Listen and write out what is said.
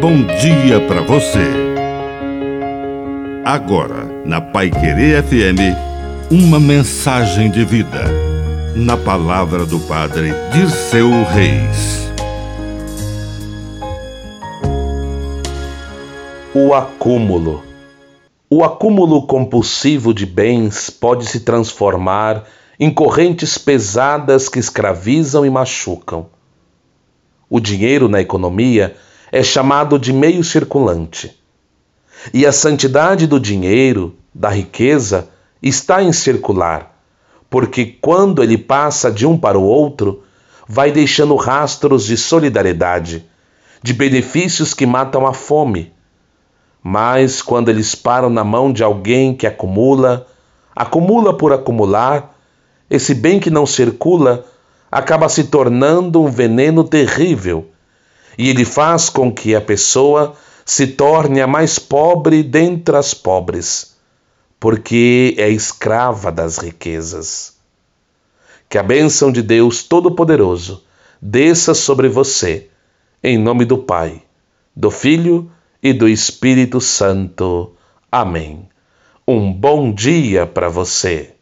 bom dia para você. Agora, na Pai Querer FM, uma mensagem de vida. Na palavra do Padre Dirceu Reis. O acúmulo. O acúmulo compulsivo de bens pode se transformar em correntes pesadas que escravizam e machucam. O dinheiro na economia é chamado de meio circulante. E a santidade do dinheiro, da riqueza, está em circular, porque quando ele passa de um para o outro, vai deixando rastros de solidariedade, de benefícios que matam a fome. Mas quando eles param na mão de alguém que acumula, acumula por acumular, esse bem que não circula acaba se tornando um veneno terrível e ele faz com que a pessoa se torne a mais pobre dentre as pobres, porque é escrava das riquezas. Que a bênção de Deus Todo-Poderoso desça sobre você, em nome do Pai, do Filho e do Espírito Santo. Amém. Um bom dia para você.